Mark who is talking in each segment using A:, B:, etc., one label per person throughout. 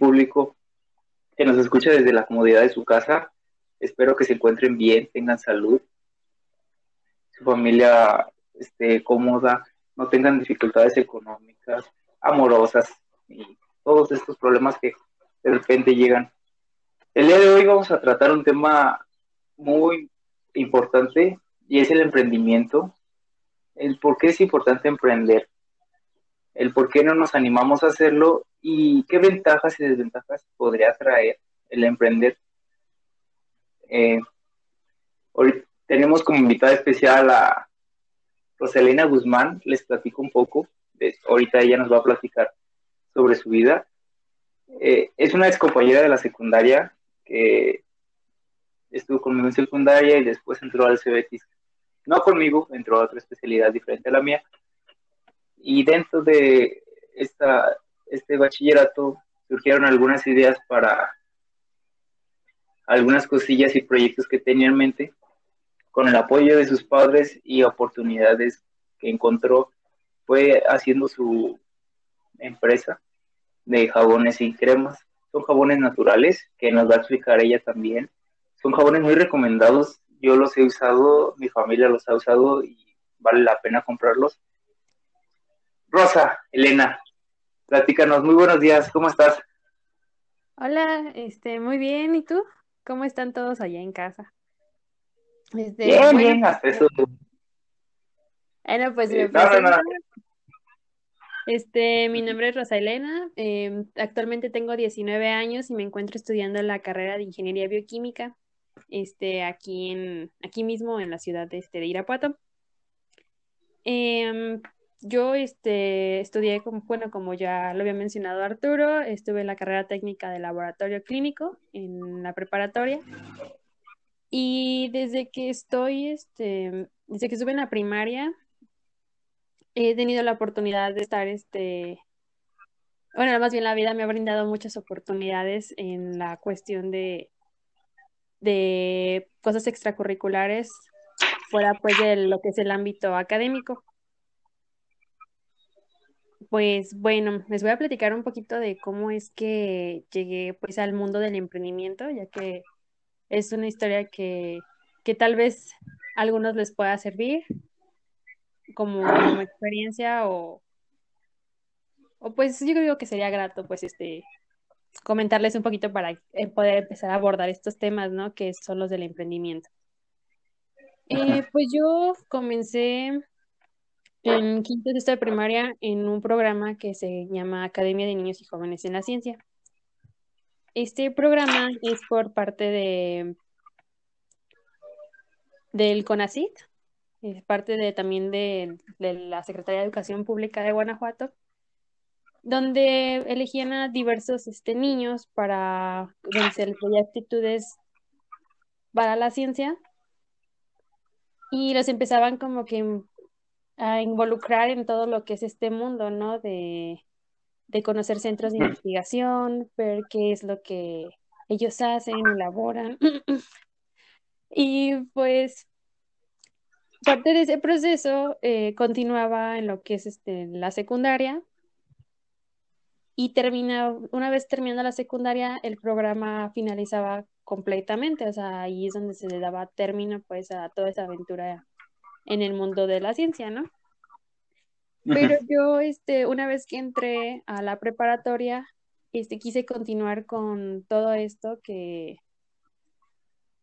A: público que nos escucha desde la comodidad de su casa. Espero que se encuentren bien, tengan salud, su familia esté cómoda, no tengan dificultades económicas, amorosas y todos estos problemas que de repente llegan. El día de hoy vamos a tratar un tema muy importante y es el emprendimiento, el por qué es importante emprender, el por qué no nos animamos a hacerlo y qué ventajas y desventajas podría traer el emprender. Eh, hoy tenemos como invitada especial a Rosalina Guzmán, les platico un poco, ahorita ella nos va a platicar sobre su vida. Eh, es una ex compañera de la secundaria que estuvo conmigo en secundaria y después entró al CBT. No conmigo, entró a otra especialidad diferente a la mía. Y dentro de esta, este bachillerato surgieron algunas ideas para algunas cosillas y proyectos que tenía en mente, con el apoyo de sus padres y oportunidades que encontró, fue haciendo su empresa de jabones y cremas. Son jabones naturales, que nos va a explicar ella también. Son jabones muy recomendados. Yo los he usado, mi familia los ha usado y vale la pena comprarlos. Rosa, Elena, platícanos. Muy buenos días, ¿cómo estás?
B: Hola, este, muy bien, ¿y tú? ¿Cómo están todos allá en casa?
A: Este, bien, bien, hasta eso.
B: Bueno, pues me presento. Este, mi nombre es Rosa Elena, em, actualmente tengo 19 años y me encuentro estudiando la carrera de Ingeniería Bioquímica, este, aquí, en, aquí mismo en la ciudad de, este, de Irapuato. Em, yo este, estudié, como, bueno, como ya lo había mencionado Arturo, estuve en la carrera técnica de laboratorio clínico en la preparatoria. Y desde que estoy, este, desde que estuve en la primaria, he tenido la oportunidad de estar, este, bueno, más bien la vida me ha brindado muchas oportunidades en la cuestión de, de cosas extracurriculares fuera pues de lo que es el ámbito académico. Pues bueno, les voy a platicar un poquito de cómo es que llegué pues al mundo del emprendimiento, ya que es una historia que, que tal vez a algunos les pueda servir como, experiencia o, o pues yo creo que sería grato pues este comentarles un poquito para eh, poder empezar a abordar estos temas, ¿no? Que son los del emprendimiento. Eh, pues yo comencé en quinto de primaria en un programa que se llama Academia de Niños y Jóvenes en la Ciencia. Este programa es por parte de del CONACIT, es parte de, también de, la Secretaría de Educación Pública de Guanajuato, donde elegían a diversos este, niños para vencer actitudes para la ciencia y los empezaban como que a involucrar en todo lo que es este mundo, ¿no? De, conocer centros de investigación, ver qué es lo que ellos hacen, elaboran. y pues parte de ese proceso eh, continuaba en lo que es este, la secundaria y termina, una vez terminando la secundaria, el programa finalizaba completamente, o sea, ahí es donde se le daba término pues a toda esa aventura en el mundo de la ciencia, ¿no? Pero yo, este, una vez que entré a la preparatoria, este, quise continuar con todo esto que,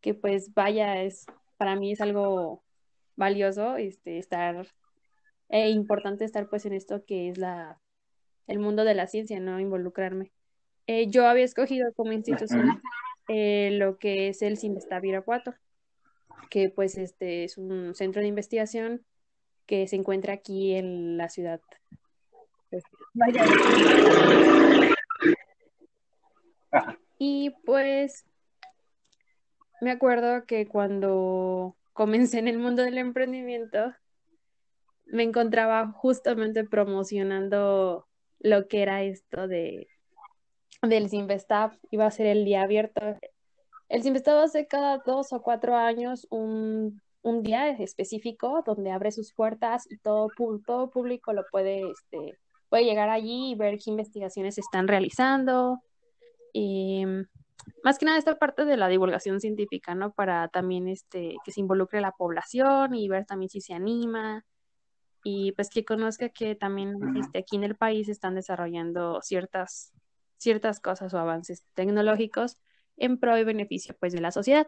B: que pues vaya, es, para mí es algo valioso, este, estar, e importante estar pues en esto que es la, el mundo de la ciencia, ¿no? Involucrarme. Eh, yo había escogido como institución eh, lo que es el Simestab Irapuato que pues este es un centro de investigación que se encuentra aquí en la ciudad. Pues, y pues me acuerdo que cuando comencé en el mundo del emprendimiento, me encontraba justamente promocionando lo que era esto de del Simvestab, iba a ser el día abierto el Simvestab hace cada dos o cuatro años un, día específico donde abre sus puertas y todo, todo público lo puede este, puede llegar allí y ver qué investigaciones se están realizando. Y, más que nada esta parte de la divulgación científica, ¿no? Para también este, que se involucre la población y ver también si se anima y pues que conozca que también este, aquí en el país están desarrollando ciertas, ciertas cosas o avances tecnológicos en pro y beneficio pues de la sociedad.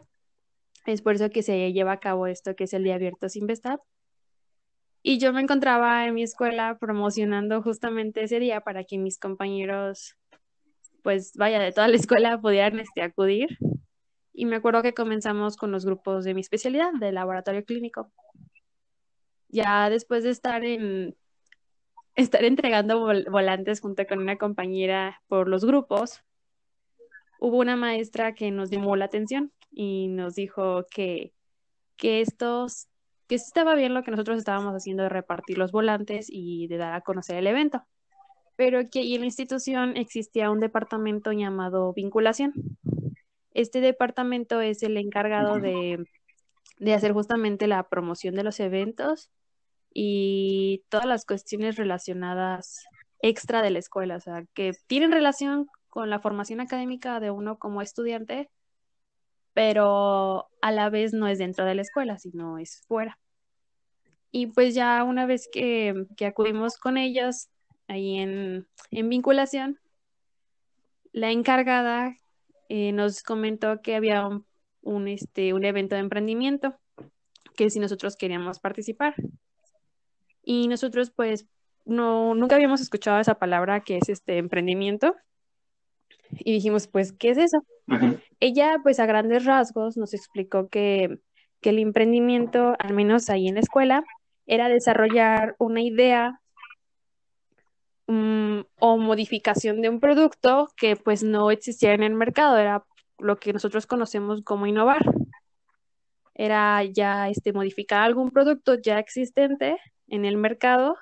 B: Es por eso que se lleva a cabo esto que es el Día Abierto sin Investab. Y yo me encontraba en mi escuela promocionando justamente ese día para que mis compañeros, pues vaya, de toda la escuela pudieran este, acudir. Y me acuerdo que comenzamos con los grupos de mi especialidad, de laboratorio clínico. Ya después de estar en estar entregando volantes junto con una compañera por los grupos, hubo una maestra que nos llamó la atención y nos dijo que, que estos, que estaba bien lo que nosotros estábamos haciendo de repartir los volantes y de dar a conocer el evento, pero que en la institución existía un departamento llamado vinculación. Este departamento es el encargado de, de hacer justamente la promoción de los eventos y todas las cuestiones relacionadas extra de la escuela, o sea, que tienen relación con la formación académica de uno como estudiante, pero a la vez no es dentro de la escuela, sino es fuera. Y pues ya una vez que, acudimos con ellos ahí en, vinculación, la encargada eh, nos comentó que había un, este, un evento de emprendimiento, que si nosotros queríamos participar. Y nosotros pues no, nunca habíamos escuchado esa palabra que es este emprendimiento y dijimos, pues, ¿qué es eso? Ella, pues, a grandes rasgos nos explicó que, el emprendimiento, al menos ahí en la escuela, era desarrollar una idea mm, o modificación de un producto que pues no existía en el mercado, era lo que nosotros conocemos como innovar. Era ya este, modificar algún producto ya existente en el mercado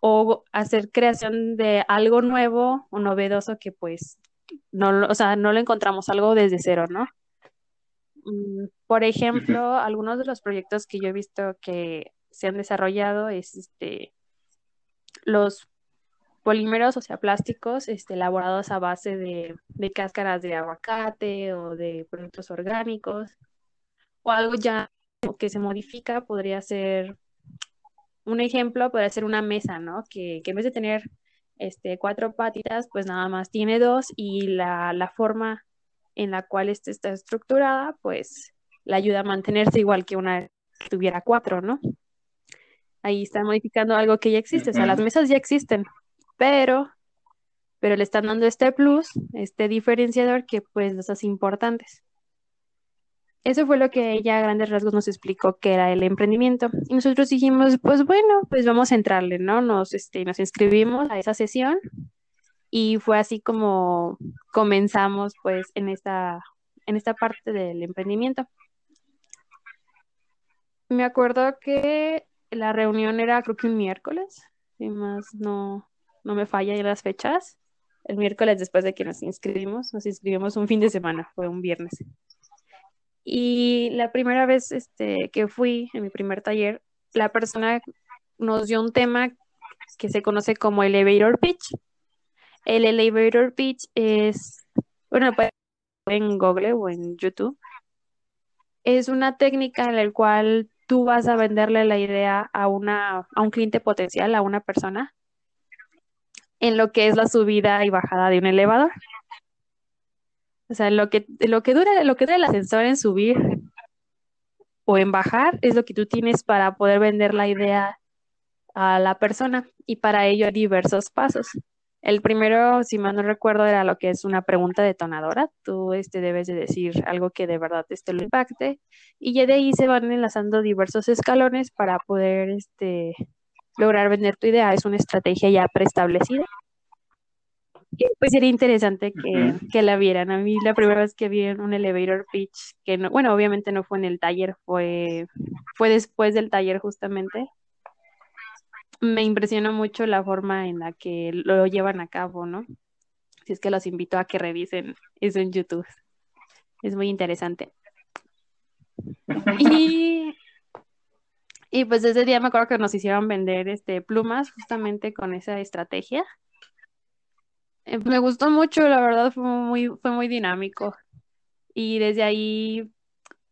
B: o hacer creación de algo nuevo o novedoso que pues no, o sea, no lo encontramos algo desde cero, ¿no? Mm, por ejemplo, algunos de los proyectos que yo he visto que se han desarrollado es este los polímeros, o sea, plásticos, este, elaborados a base de, de cáscaras de aguacate o de productos orgánicos, o algo ya que se modifica, podría ser un ejemplo, podría ser una mesa, ¿no? Que, que en vez de tener este, cuatro patitas, pues nada más tiene dos y la, la forma en la cual este está estructurada, pues la ayuda a mantenerse igual que una que tuviera cuatro, ¿no? Ahí está modificando algo que ya existe, o sea, las mesas ya existen, pero, pero le están dando este plus, este diferenciador que pues los hace importantes. Eso fue lo que ella a grandes rasgos nos explicó que era el emprendimiento. Y nosotros dijimos, pues bueno, pues vamos a entrarle, ¿no? Nos, este, nos inscribimos a esa sesión y fue así como comenzamos pues en esta, en esta parte del emprendimiento. Me acuerdo que la reunión era creo que un miércoles, y más no, no me falla las fechas. El miércoles después de que nos inscribimos, nos inscribimos un fin de semana, fue un viernes. Y la primera vez este, que fui en mi primer taller, la persona nos dio un tema que se conoce como elevator pitch. El elevator pitch es, bueno, en Google o en YouTube. Es una técnica en la cual tú vas a venderle la idea a, una, a un cliente potencial, a una persona, en lo que es la subida y bajada de un elevador. O sea, lo que, lo que dura, lo que dura el ascensor en subir o en bajar es lo que tú tienes para poder vender la idea a la persona y para ello diversos pasos. El primero, si mal no recuerdo, era lo que es una pregunta detonadora. Tú este, debes de decir algo que de verdad este, lo impacte y ya de ahí se van enlazando diversos escalones para poder este, lograr vender tu idea. Es una estrategia ya preestablecida pues sería interesante que, la vieran. A mí la primera vez que vi un elevator pitch, que no, bueno, obviamente no fue en el taller, fue, fue después del taller justamente. Me impresionó mucho la forma en la que lo llevan a cabo, ¿no? Si es que los invito a que revisen eso en YouTube. Es muy interesante. Y, Y pues ese día me acuerdo que nos hicieron vender este plumas justamente con esa estrategia. Eh, me gustó mucho, la verdad fue muy, fue muy dinámico. Y desde ahí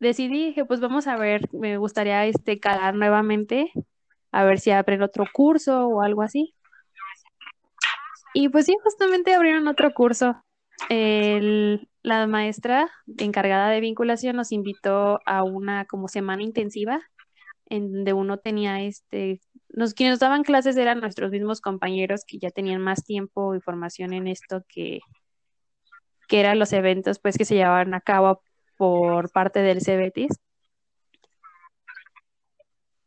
B: decidí que pues vamos a ver, me gustaría este calar nuevamente, a ver si abren otro curso o algo así. Y pues sí, justamente abrieron otro curso. la maestra encargada de vinculación nos invitó a una como semana intensiva en donde uno tenía este, los quienes nos daban clases eran nuestros mismos compañeros que ya tenían más tiempo y formación en esto que, que eran los eventos pues que se llevaban a cabo por parte del CBETIS.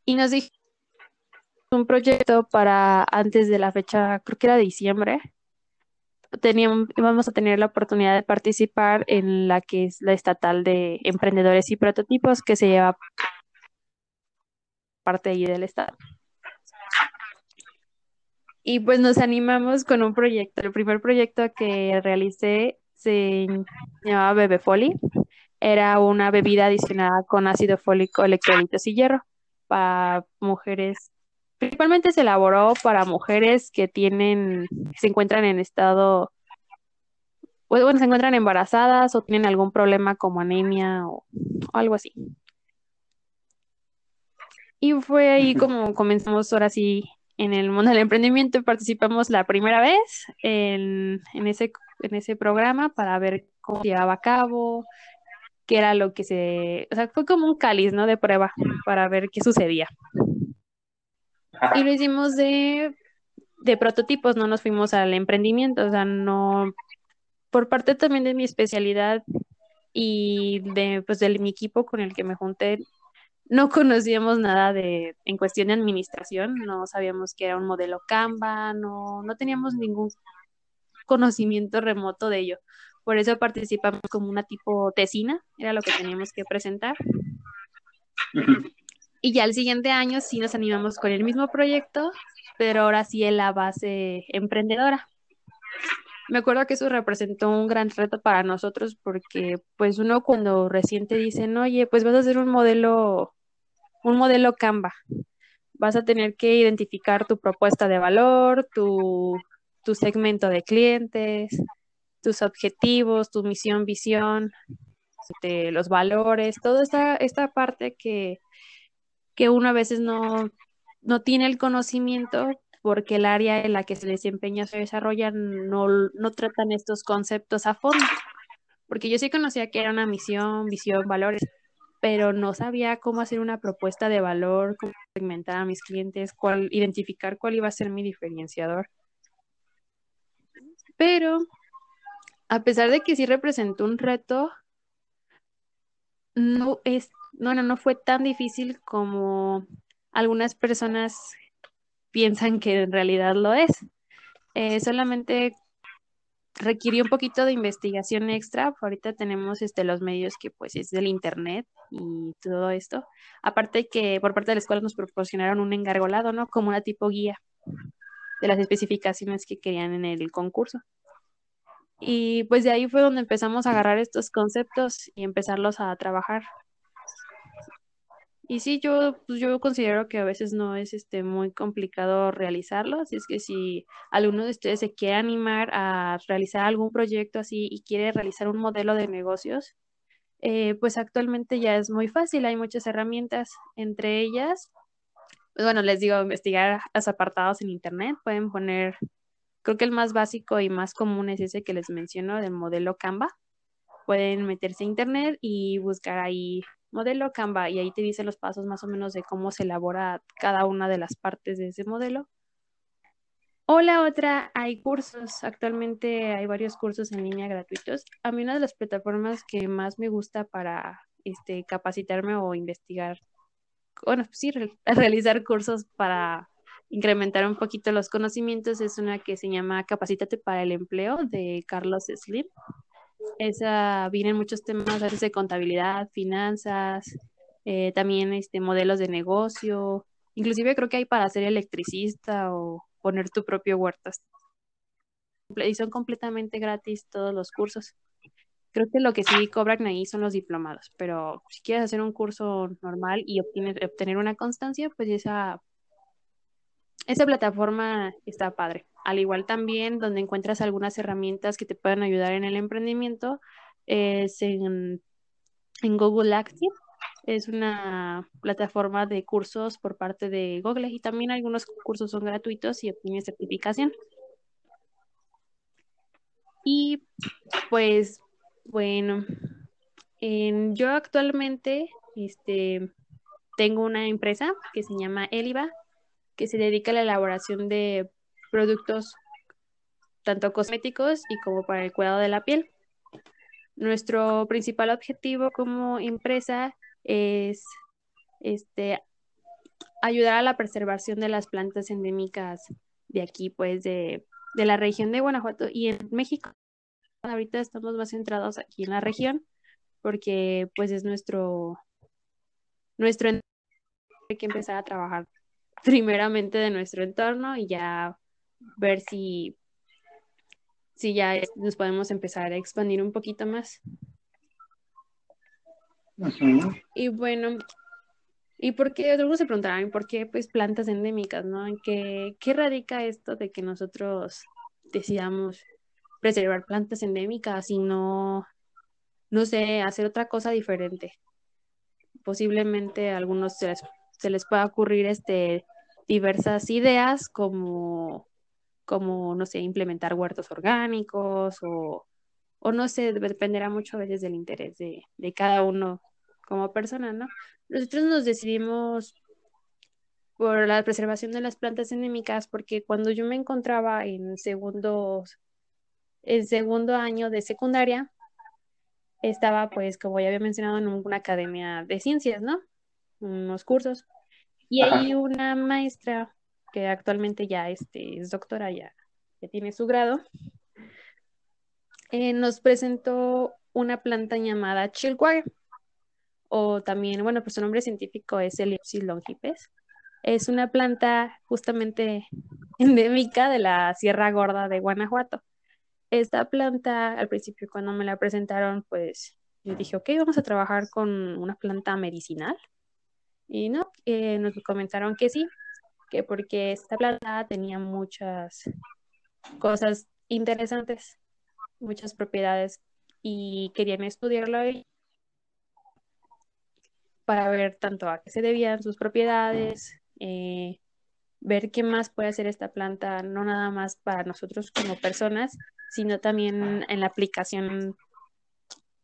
B: Y nos dijo un proyecto para antes de la fecha, creo que era diciembre, teníamos, íbamos a tener la oportunidad de participar en la que es la estatal de emprendedores y prototipos que se lleva parte ahí del estado. Y pues nos animamos con un proyecto. El primer proyecto que realicé se llamaba Bebefoli. Era una bebida adicionada con ácido fólico, electrolitos y hierro para mujeres. Principalmente se elaboró para mujeres que tienen, se encuentran en estado, pues, bueno, se encuentran embarazadas o tienen algún problema como anemia o algo así. Y fue ahí como comenzamos ahora sí en el mundo del emprendimiento. Participamos la primera vez en, ese, en ese programa para ver cómo se llevaba a cabo, qué era lo que se... O sea, fue como un cáliz, ¿no? De prueba para ver qué sucedía. Y lo hicimos de, de prototipos, no nos fuimos al emprendimiento, o sea, no... Por parte también de mi especialidad y de, pues, de mi equipo con el que me junté, no conocíamos nada de, en cuestión de administración, no sabíamos que era un modelo Canva, no, no teníamos ningún conocimiento remoto de ello. Por eso participamos como una tipo tesina, era lo que teníamos que presentar. Y ya el siguiente año sí nos animamos con el mismo proyecto, pero ahora sí en la base emprendedora. Me acuerdo que eso representó un gran reto para nosotros porque pues uno cuando recién te dicen, oye, pues vas a hacer un modelo un modelo Canva. Vas a tener que identificar tu propuesta de valor, tu, segmento de clientes, tus objetivos, tu misión, visión, este, los valores, toda esta, esta parte que, que uno a veces no, no tiene el conocimiento porque el área en la que se desempeña se desarrolla no, no tratan estos conceptos a fondo. Porque yo sí conocía que era una misión, visión, valores, pero no sabía cómo hacer una propuesta de valor, cómo segmentar a mis clientes, cuál, identificar cuál iba a ser mi diferenciador. Pero a pesar de que sí representó un reto, no es, no, no fue tan difícil como algunas personas piensan que en realidad lo es. Eh, solamente requirió un poquito de investigación extra. Ahorita tenemos este, los medios que pues es del internet y todo esto. Aparte que por parte de la escuela nos proporcionaron un engargolado, ¿no? Como una tipo guía de las especificaciones que querían en el concurso. Y pues de ahí fue donde empezamos a agarrar estos conceptos y empezarlos a trabajar. Y sí, yo, pues yo considero que a veces no es este muy complicado realizarlo, así es que si alguno de ustedes se quiere animar a realizar algún proyecto así y quiere realizar un modelo de negocios, eh, pues actualmente ya es muy fácil, hay muchas herramientas, entre ellas, pues bueno, les digo, investigar los apartados en internet, pueden poner, creo que el más básico y más común es ese que les menciono, del modelo Canva. Pueden meterse a internet y buscar ahí modelo Canva y ahí te dice los pasos más o menos de cómo se elabora cada una de las partes de ese modelo. O la otra, hay cursos. Actualmente hay varios cursos en línea gratuitos. A mí una de las plataformas que más me gusta para este, capacitarme o investigar, bueno, sí, realizar cursos para incrementar un poquito los conocimientos es una que se llama Capacítate para el Empleo de Carlos Slim. Esa vienen muchos temas de contabilidad, finanzas, eh, también este, modelos de negocio, inclusive creo que hay para ser electricista o poner tu propio huerto. Y son completamente gratis todos los cursos. Creo que lo que sí cobran ahí son los diplomados, pero si quieres hacer un curso normal y obtener una constancia, pues esa, esa plataforma está padre. Al igual también donde encuentras algunas herramientas que te pueden ayudar en el emprendimiento es en, en Google Active. Es una plataforma de cursos por parte de Google y también algunos cursos son gratuitos y obtienes certificación. Y pues bueno, yo actualmente este, tengo una empresa que se llama Eliva, que se dedica a la elaboración de productos tanto cosméticos y como para el cuidado de la piel. Nuestro principal objetivo como empresa es este, ayudar a la preservación de las plantas endémicas de aquí, pues de, de la región de Guanajuato y en México ahorita estamos más centrados aquí en la región porque pues es nuestro nuestro hay que empezar a trabajar primeramente de nuestro entorno y ya ver si si ya nos podemos empezar a expandir un poquito más. Y bueno, ¿y por qué? Algunos se preguntarán, ¿por qué pues plantas endémicas, no? ¿En qué, qué radica esto de que nosotros decidamos preservar plantas endémicas y no, no sé, hacer otra cosa diferente. Posiblemente a algunos se les, se les pueda ocurrir este, diversas ideas como, como, no sé, implementar huertos orgánicos o, o no sé, dependerá mucho a veces del interés de, de cada uno como persona, ¿no? Nosotros nos decidimos por la preservación de las plantas endémicas porque cuando yo me encontraba en segundos el segundo año de secundaria estaba, pues, como ya había mencionado, en una academia de ciencias, ¿no? Unos cursos. Y ahí una maestra que actualmente ya este, es doctora, ya, ya tiene su grado, eh, nos presentó una planta llamada chilwire, o también, bueno, pues su nombre científico es Elipsis longipes. Es una planta justamente endémica de la Sierra Gorda de Guanajuato. Esta planta, al principio cuando me la presentaron, pues yo dije, ok, vamos a trabajar con una planta medicinal. Y no, eh, nos comentaron que sí, que porque esta planta tenía muchas cosas interesantes, muchas propiedades y querían estudiarlo para ver tanto a qué se debían sus propiedades, eh, ver qué más puede hacer esta planta, no nada más para nosotros como personas, sino también en la aplicación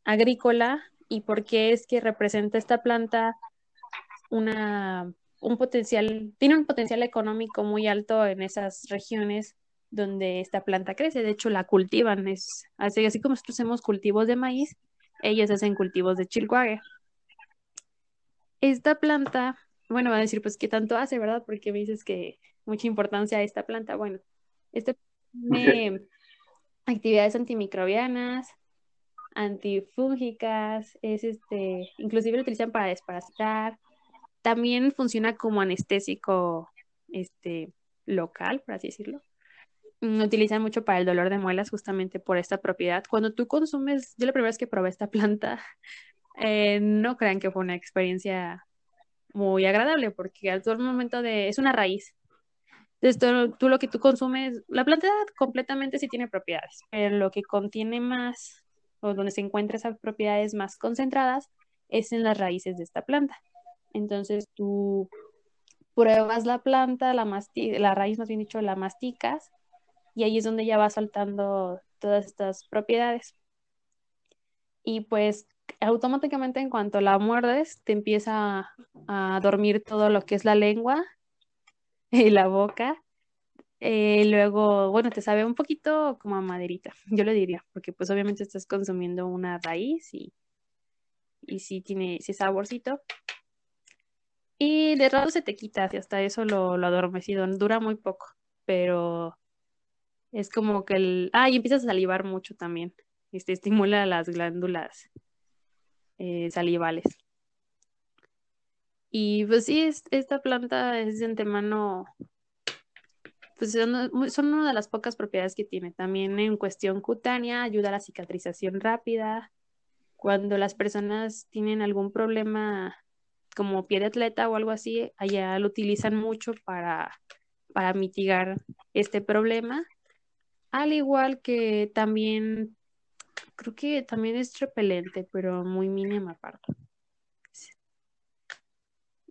B: agrícola y por qué es que representa esta planta una, un potencial, tiene un potencial económico muy alto en esas regiones donde esta planta crece. De hecho, la cultivan. Es así, así como nosotros hacemos cultivos de maíz, ellos hacen cultivos de chilcuague. Esta planta, bueno, va a decir, pues, ¿qué tanto hace, verdad? Porque me dices que mucha importancia a esta planta. Bueno, este me, actividades antimicrobianas, antifúngicas, es este, inclusive lo utilizan para desparasitar. También funciona como anestésico este, local, por así decirlo. Lo mm, utilizan mucho para el dolor de muelas justamente por esta propiedad. Cuando tú consumes, yo la primera vez que probé esta planta, eh, no crean que fue una experiencia muy agradable porque al todo momento de, es una raíz, entonces, tú, lo que tú consumes, la planta completamente sí tiene propiedades, pero lo que contiene más, o donde se encuentran esas propiedades más concentradas, es en las raíces de esta planta. Entonces, tú pruebas la planta, la, la raíz, más bien dicho, la masticas, y ahí es donde ya va saltando todas estas propiedades. Y pues automáticamente en cuanto la muerdes, te empieza a dormir todo lo que es la lengua y la boca. Eh, luego, bueno, te sabe un poquito como a maderita, yo le diría, porque pues obviamente estás consumiendo una raíz y, y sí tiene ese saborcito. Y de rato se te quita, y hasta eso lo, lo adormecido, dura muy poco, pero es como que el... Ah, y empiezas a salivar mucho también, este, estimula las glándulas eh, salivales. Y pues sí, esta planta es de antemano, pues son, una de las pocas propiedades que tiene. También en cuestión cutánea ayuda a la cicatrización rápida, cuando las personas tienen algún problema como pie de atleta o algo así, allá lo utilizan mucho para, para mitigar este problema. Al igual que también, creo que también es repelente, pero muy mínima parte.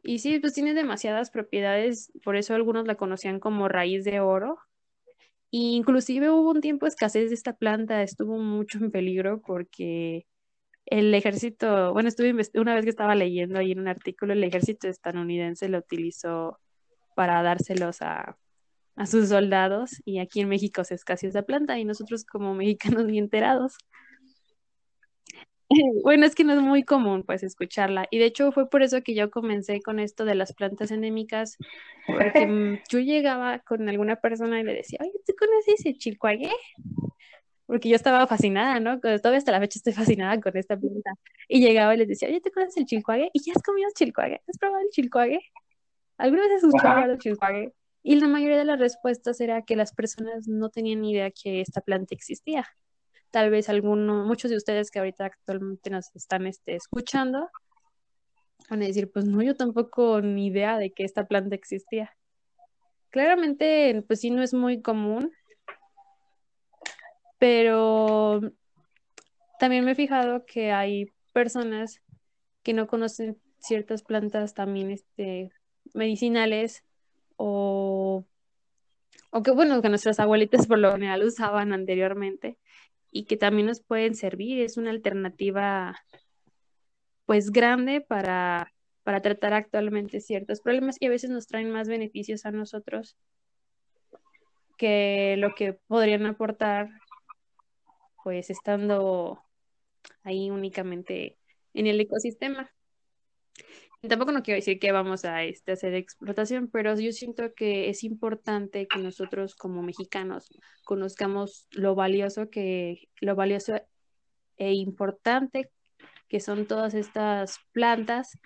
B: Y sí, pues tiene demasiadas propiedades, por eso algunos la conocían como raíz de oro. inclusive hubo un tiempo escasez de esta planta, estuvo mucho en peligro porque el ejército, bueno, estuve una vez que estaba leyendo ahí en un artículo, el ejército estadounidense lo utilizó para dárselos a, a sus soldados y aquí en México se escaseó esa planta y nosotros como mexicanos ni enterados. Bueno, es que no es muy común pues escucharla y de hecho fue por eso que yo comencé con esto de las plantas endémicas porque yo llegaba con alguna persona y le decía, oye, ¿tú conoces el chilcuague? Porque yo estaba fascinada, ¿no? Todavía hasta la fecha estoy fascinada con esta planta. Y llegaba y les decía, oye, ¿te conoces el chilcuague? ¿Y ya has comido chilcuague? ¿Has probado el chilcuague? ¿Alguna vez has escuchado el chilcuague? Y la mayoría de las respuestas era que las personas no tenían ni idea que esta planta existía tal vez algunos, muchos de ustedes que ahorita actualmente nos están este, escuchando, van a decir, pues no, yo tampoco ni idea de que esta planta existía. Claramente, pues sí, no es muy común, pero también me he fijado que hay personas que no conocen ciertas plantas también este, medicinales o, o que bueno, que nuestras abuelitas por lo general usaban anteriormente y que también nos pueden servir. Es una alternativa pues grande para, para tratar actualmente ciertos problemas y a veces nos traen más beneficios a nosotros que lo que podrían aportar pues estando ahí únicamente en el ecosistema. Tampoco no quiero decir que vamos a este, hacer explotación, pero yo siento que es importante que nosotros como mexicanos conozcamos lo valioso que, lo valioso e importante que son todas estas plantas,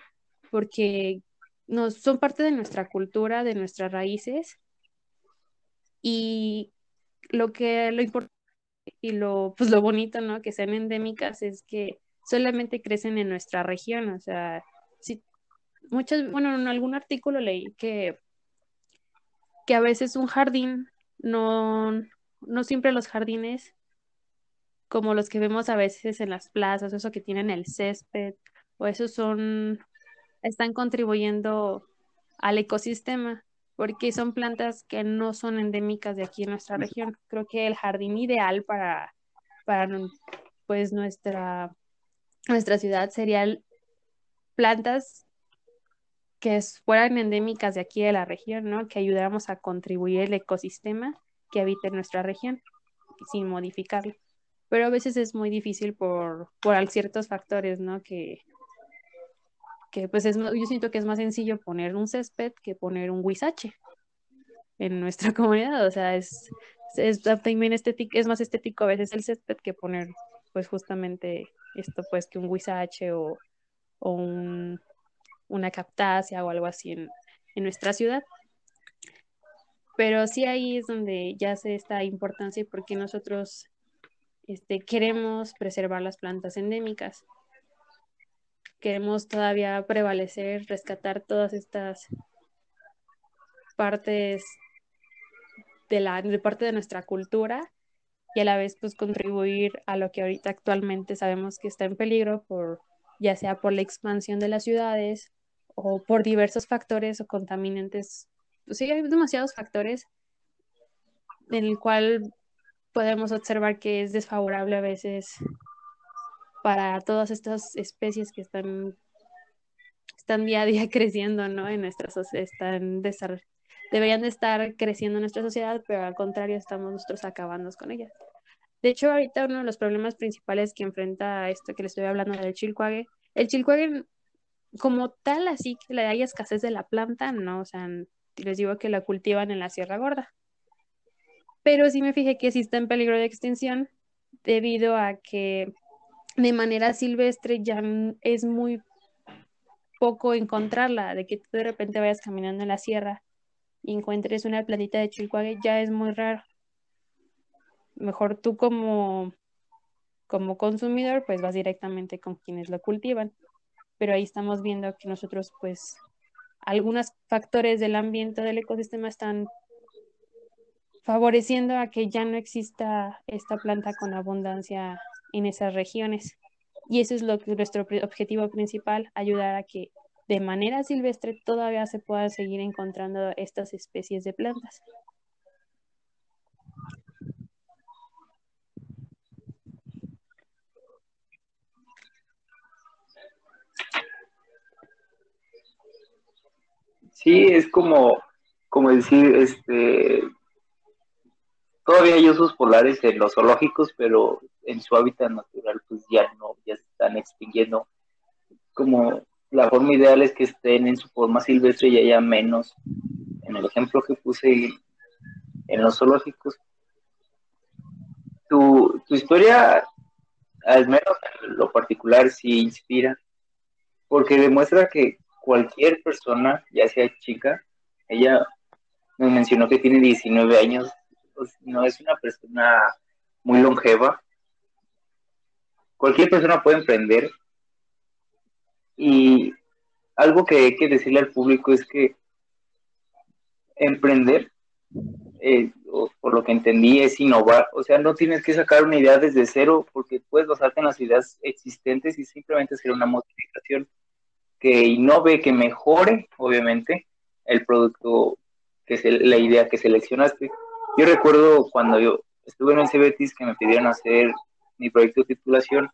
B: porque nos, son parte de nuestra cultura, de nuestras raíces, y lo que lo importante y lo, pues lo bonito, ¿no? Que sean endémicas es que solamente crecen en nuestra región, o sea, muchas, bueno, en algún artículo leí que, que a veces un jardín no, no siempre los jardines como los que vemos a veces en las plazas, eso que tienen el césped, o esos son, están contribuyendo al ecosistema, porque son plantas que no son endémicas de aquí en nuestra región. Creo que el jardín ideal para, para pues nuestra, nuestra ciudad serían plantas que fueran endémicas de aquí de la región, ¿no? Que ayudáramos a contribuir el ecosistema que habita en nuestra región sin modificarlo. Pero a veces es muy difícil por, por ciertos factores, ¿no? Que, que pues es, yo siento que es más sencillo poner un césped que poner un huizache en nuestra comunidad. O sea, es, es, también estético, es más estético a veces el césped que poner pues justamente esto pues que un huizache o, o un una captacia o algo así en, nuestra ciudad. Pero sí ahí es donde ya se esta importancia porque nosotros este, queremos preservar las plantas endémicas. Queremos todavía prevalecer, rescatar todas estas partes de la de parte de nuestra cultura y a la vez pues contribuir a lo que ahorita actualmente sabemos que está en peligro por ya sea por la expansión de las ciudades o por diversos factores o contaminantes. Pues sí, hay demasiados factores en el cual podemos observar que es desfavorable a veces para todas estas especies que están, están día a día creciendo, ¿no? En nuestra están deberían de estar creciendo en nuestra sociedad, pero al contrario estamos nosotros acabando con ellas. De hecho, ahorita uno de los problemas principales que enfrenta esto que le estoy hablando del chilcuague, el chilcuague como tal, así que le haya escasez de la planta, no, o sea, les digo que la cultivan en la Sierra Gorda. Pero sí me fijé que sí está en peligro de extinción debido a que de manera silvestre ya es muy poco encontrarla, de que tú de repente vayas caminando en la sierra y encuentres una plantita de chilcuague, ya es muy raro. Mejor tú como como consumidor, pues vas directamente con quienes lo cultivan. Pero ahí estamos viendo que nosotros, pues, algunos factores del ambiente del ecosistema están favoreciendo a que ya no exista esta planta con abundancia en esas regiones. Y eso es lo que nuestro objetivo principal, ayudar a que de manera silvestre todavía se pueda seguir encontrando estas especies de plantas.
A: Sí, es como, como decir, este, todavía hay osos polares en los zoológicos, pero en su hábitat natural pues ya no, ya se están extinguiendo. Como la forma ideal es que estén en su forma silvestre y haya menos. En el ejemplo que puse en los zoológicos, tu, tu historia, al menos en lo particular, sí inspira, porque demuestra que cualquier persona, ya sea chica, ella me mencionó que tiene 19 años, pues, no es una persona muy longeva. Cualquier persona puede emprender. Y algo que hay que decirle al público es que emprender, eh, por lo que entendí, es innovar. O sea, no tienes que sacar una idea desde cero porque puedes basarte en las ideas existentes y simplemente hacer una modificación que innove, que mejore, obviamente, el producto, que es la idea que seleccionaste. Yo recuerdo cuando yo estuve en el CBETIS que me pidieron hacer mi proyecto de titulación,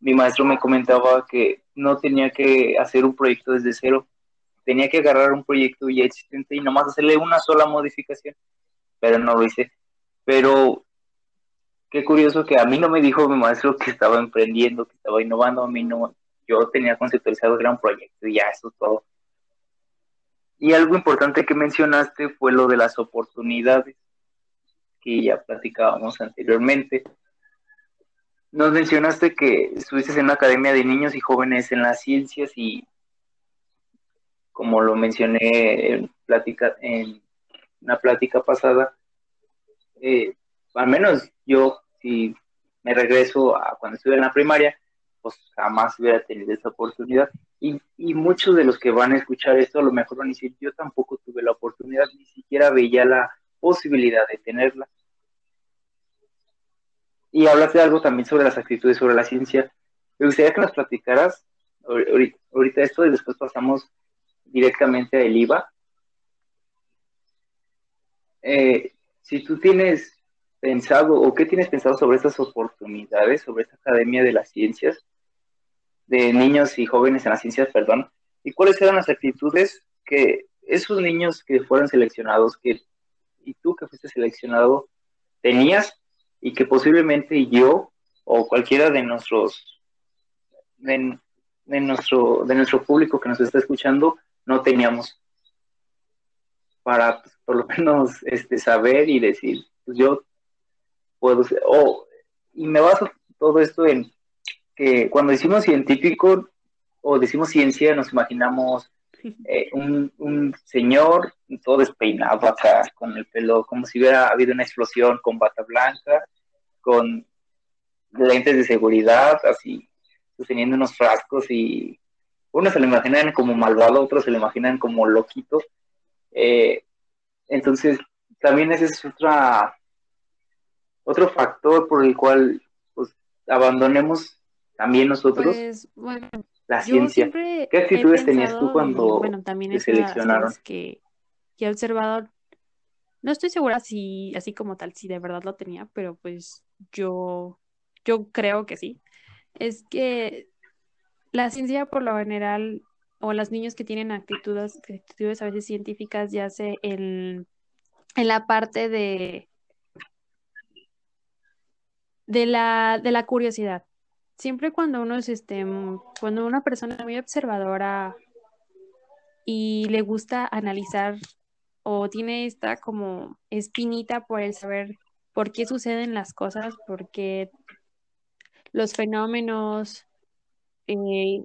A: mi maestro me comentaba que no tenía que hacer un proyecto desde cero, tenía que agarrar un proyecto ya existente y nomás hacerle una sola modificación, pero no lo hice. Pero qué curioso que a mí no me dijo mi maestro que estaba emprendiendo, que estaba innovando, a mí no, yo tenía conceptualizado que era un proyecto y ya eso es todo. Y algo importante que mencionaste fue lo de las oportunidades que ya platicábamos anteriormente. Nos mencionaste que estuviste en una academia de niños y jóvenes en las ciencias y como lo mencioné en, plática, en una plática pasada, eh, al menos yo, si me regreso a cuando estuve en la primaria, pues jamás hubiera tenido esa oportunidad. Y, y, muchos de los que van a escuchar esto a lo mejor van a decir, yo tampoco tuve la oportunidad, ni siquiera veía la posibilidad de tenerla. Y hablas de algo también sobre las actitudes, sobre la ciencia. Me gustaría que nos platicaras ahorita esto y después pasamos directamente a el IVA. Eh, si tú tienes pensado o qué tienes pensado sobre estas oportunidades, sobre esta Academia de las Ciencias, de niños y jóvenes en las ciencias, perdón, y cuáles eran las actitudes que esos niños que fueron seleccionados, que y tú que fuiste seleccionado, tenías y que posiblemente yo o cualquiera de nuestros de, nuestro de nuestro público que nos está escuchando no teníamos para pues, por lo menos este saber y decir pues yo puedo ser, oh, y me baso todo esto en que cuando decimos científico o decimos ciencia, nos imaginamos eh, un, un, señor todo despeinado acá, con el pelo, como si hubiera habido una explosión, con bata blanca, con lentes de seguridad, así, sosteniendo unos frascos y unos se lo imaginan como malvado, otros se lo imaginan como loquito. Eh, entonces, también ese es otra, otro factor por el cual pues, abandonemos también nosotros pues, bueno, la ciencia. ¿Qué actitudes tenías tú cuando bueno, también te seleccionaron?
B: Que, que he observado, no estoy segura si así como tal, si de verdad lo tenía, pero pues yo, yo creo que sí. Es que la ciencia por lo general, o los niños que tienen actitudes, actitudes a veces científicas, ya sé en, en la parte de, de la, de la curiosidad siempre cuando uno es este, mm, cuando una persona es muy observadora y le gusta analizar o tiene esta como espinita por el saber por qué suceden las cosas, por qué los fenómenos eh,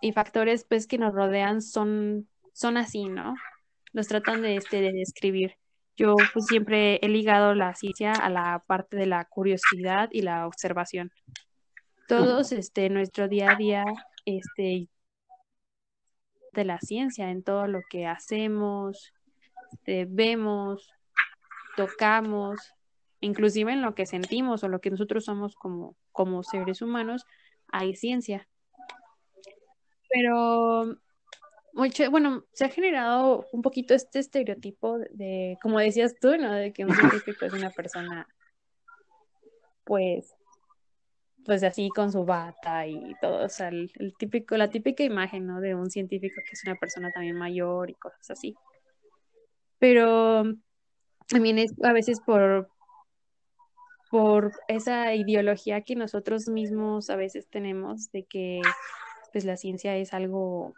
B: y factores pues que nos rodean son, son así, ¿no? Los tratan de, este, de describir. yo pues siempre he ligado la ciencia a la parte de la curiosidad y la observación. Todos, este, nuestro día a día, este, de la ciencia, en todo lo que hacemos, este, vemos, tocamos, inclusive en lo que sentimos o lo que nosotros somos como, como seres humanos, hay ciencia. Pero mucho, bueno, se ha generado un poquito este estereotipo de, como decías tú, ¿no? De que un científico es una persona, pues, pues así con su bata y todo, o sea, el, típico, la típica imagen, ¿no? De un científico que es una persona también mayor y cosas así. Pero también es a veces por, por esa ideología que nosotros mismos a veces tenemos de que pues la ciencia es algo,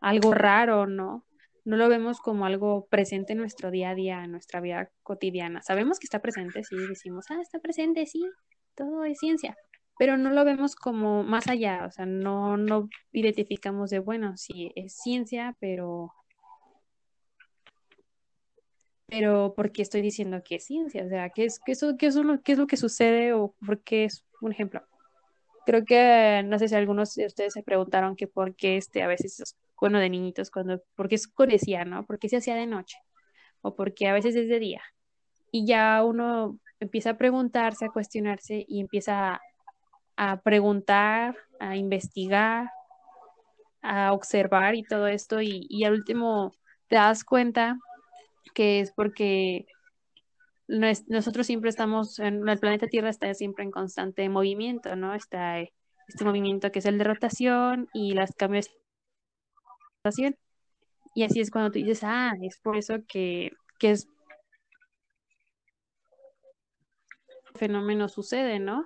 B: algo raro, ¿no? No lo vemos como algo presente en nuestro día a día, en nuestra vida cotidiana. Sabemos que está presente, sí, decimos, ah, está presente, sí, todo es ciencia, pero no lo vemos como más allá, o sea, no, no identificamos de, bueno, sí, es ciencia, pero pero ¿por qué estoy diciendo que es ciencia? O sea, ¿qué es, qué es, qué es, lo, qué es lo que sucede o por qué es un ejemplo? Creo que, no sé si algunos de ustedes se preguntaron que por qué este, a veces, bueno, de niñitos, cuando, por qué oscurecía, ¿no? ¿Por qué se hacía de noche? O por qué a veces es de día. Y ya uno empieza a preguntarse, a cuestionarse y empieza a preguntar, a investigar, a observar y todo esto y, y al último te das cuenta que es porque nosotros siempre estamos, en el planeta Tierra está siempre en constante movimiento, ¿no? Está este movimiento que es el de rotación y las cambios de rotación. Y así es cuando tú dices, ah, es por eso que, que es fenómeno sucede, ¿no?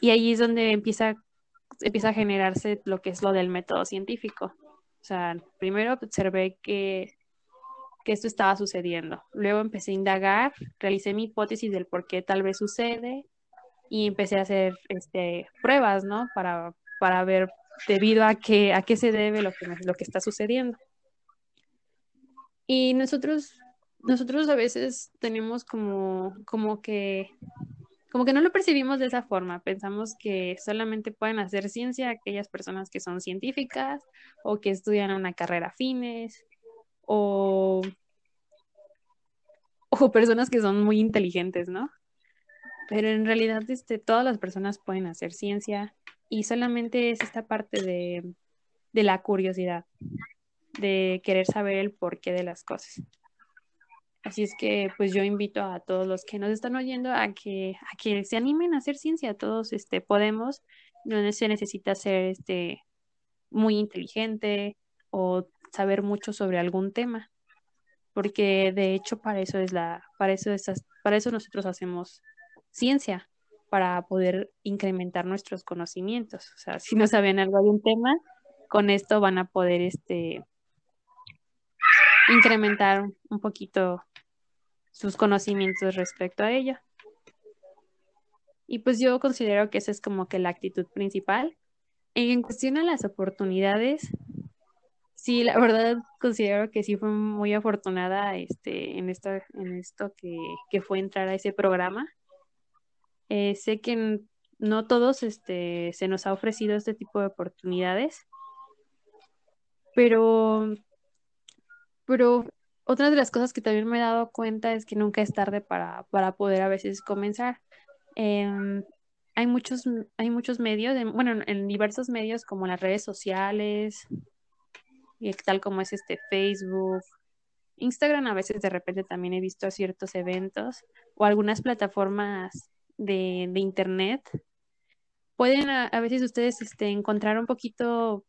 B: Y ahí es donde empieza, empieza a generarse lo que es lo del método científico. O sea, primero observé que que esto estaba sucediendo. Luego empecé a indagar, realicé mi hipótesis del por qué tal vez sucede y empecé a hacer este, pruebas, ¿no? Para, para ver debido a qué, a qué se debe lo que, lo que está sucediendo. Y nosotros, nosotros a veces tenemos como, como que como que no lo percibimos de esa forma. Pensamos que solamente pueden hacer ciencia aquellas personas que son científicas o que estudian una carrera fines o, o personas que son muy inteligentes, ¿no? Pero en realidad este, todas las personas pueden hacer ciencia y solamente es esta parte de, de la curiosidad, de querer saber el porqué de las cosas. Así es que pues yo invito a todos los que nos están oyendo a que, a que se animen a hacer ciencia, todos este, podemos, no se necesita ser este, muy inteligente o saber mucho sobre algún tema, porque de hecho para eso es la, para eso esas, para eso nosotros hacemos ciencia, para poder incrementar nuestros conocimientos. O sea, si no saben algo de un tema, con esto van a poder este incrementar un poquito sus conocimientos respecto a ello. Y pues yo considero que esa es como que la actitud principal. En cuestión a las oportunidades, sí, la verdad considero que sí fue muy afortunada este, en, esto, en esto que, fue entrar a ese programa. Eh, sé que no todos este, se nos ha ofrecido este tipo de oportunidades, pero, pero otra de las cosas que también me he dado cuenta es que nunca es tarde para, poder a veces comenzar. Em, hay muchos, hay muchos medios, bueno, en diversos medios como las redes sociales, tal como es este Facebook, Instagram a veces de repente también he visto ciertos eventos o algunas plataformas de, internet. Pueden a, veces ustedes este, encontrar un poquito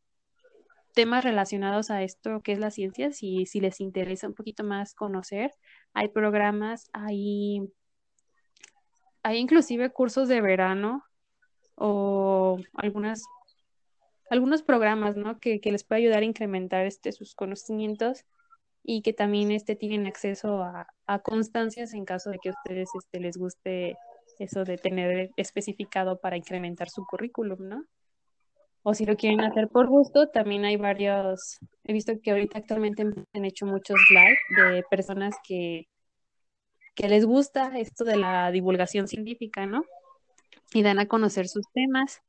B: temas relacionados a esto que es la ciencia, si, si les interesa un poquito más conocer. Hay programas, hay, hay inclusive cursos de verano o algunas algunos programas, ¿no? Que, les puede ayudar a incrementar este, sus conocimientos y que también este, tienen acceso a, constancias en caso de que a ustedes este, les guste eso de tener especificado para incrementar su currículum, ¿no? O si lo quieren hacer por gusto, también hay varios, he visto que ahorita actualmente han hecho muchos live de personas que, que les gusta esto de la divulgación científica, ¿no? Y dan a conocer sus temas.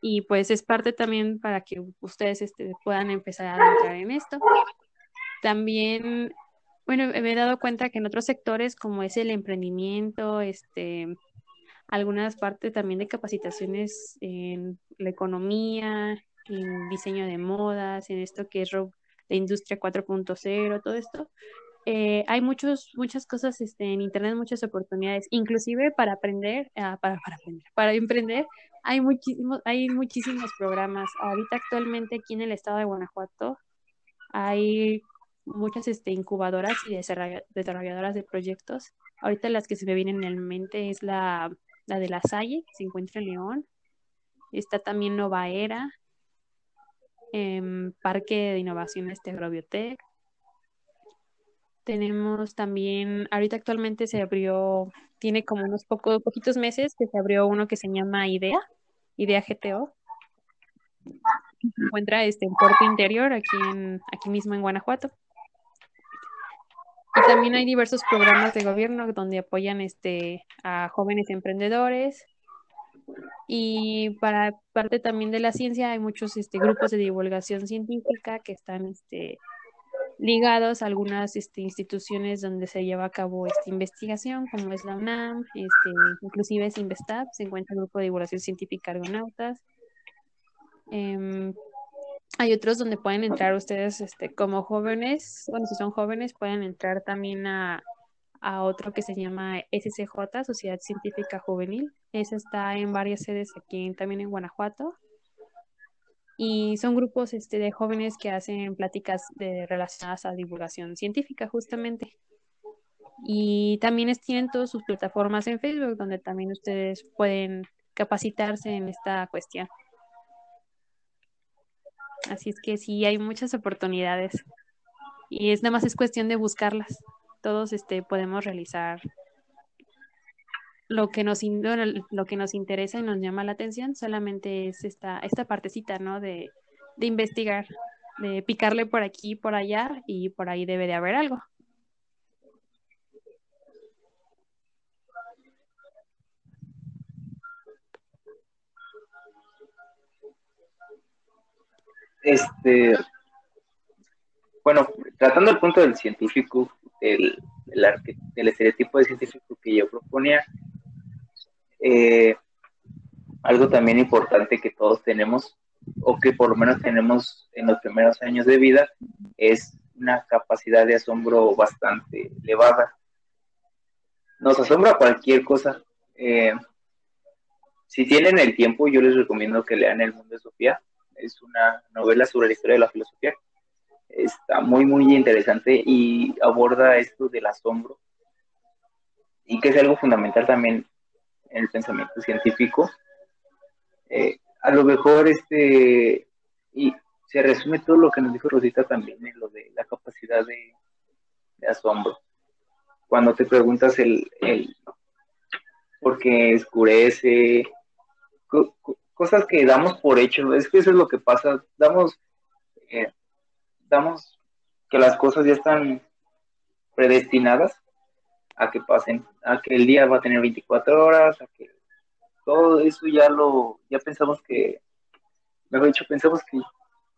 B: Y pues es parte también para que ustedes este, puedan empezar a entrar en esto. También, bueno, me he dado cuenta que en otros sectores, como es el emprendimiento, este, algunas partes también de capacitaciones en la economía, en diseño de modas, en esto que es la industria 4.0, todo esto. Eh, hay muchos, muchas cosas este, en Internet, muchas oportunidades, inclusive para aprender, ah, para, para, aprender, para emprender, hay, muchísimos, hay muchísimos programas. Ahorita actualmente aquí en el estado de Guanajuato hay muchas este, incubadoras y desarrolladoras de proyectos. Ahorita las que se me vienen en mente es la, la de la Salle, que se encuentra en León. Está también Nova Era, Parque de Innovaciones Tegrobiotech. Tenemos también, ahorita actualmente se abrió, tiene como unos pocos, poquitos meses que se abrió uno que se llama IDEA, IDEA GTO. Se encuentra este, en Puerto Interior, aquí, aquí mismo en Guanajuato. Y también hay diversos programas de gobierno donde apoyan este, a jóvenes emprendedores. Y para parte también de la ciencia hay muchos este, grupos de divulgación científica que están este, ligados a algunas este, instituciones donde se lleva a cabo esta investigación, como es la UNAM, este, inclusive es Investab, se encuentra el grupo de divulgación científica Argonautas. Em, hay otros donde pueden entrar ustedes este, como jóvenes, bueno, si son jóvenes, pueden entrar también a, otro que se llama SCJ, Sociedad Científica Juvenil. Ese está en varias sedes aquí también en Guanajuato. Y son grupos este, de jóvenes que hacen pláticas de, relacionadas a divulgación científica, justamente. Y también tienen todas sus plataformas en Facebook, donde también ustedes pueden capacitarse en esta cuestión. Así es que sí, hay muchas oportunidades. Y es nada más es cuestión de buscarlas. Todos este, podemos realizar lo que nos lo que nos interesa y nos llama la atención solamente es esta esta partecita no de, de investigar de picarle por aquí por allá y por ahí debe de haber algo
A: este, bueno, tratando el punto del científico, el, el, estereotipo de científico que yo proponía, eh, algo también importante que todos tenemos, o que por lo menos tenemos en los primeros años de vida, es una capacidad de asombro bastante elevada. Nos asombra cualquier cosa. Eh, si tienen el tiempo, yo les recomiendo que lean El Mundo de Sofía es una novela sobre la historia de la filosofía. Está muy, muy interesante y aborda esto del asombro y que es algo fundamental también en el pensamiento científico. Eh, a lo mejor este, y se resume todo lo que nos dijo Rosita también en lo de la capacidad de, asombro. Cuando te preguntas el, el por qué escurece, cosas que damos por hecho, es que eso es lo que pasa, damos, eh, damos que las cosas ya están predestinadas a que pasen, a que el día va a tener 24 horas, a que todo eso ya lo, ya pensamos que, mejor dicho, pensamos que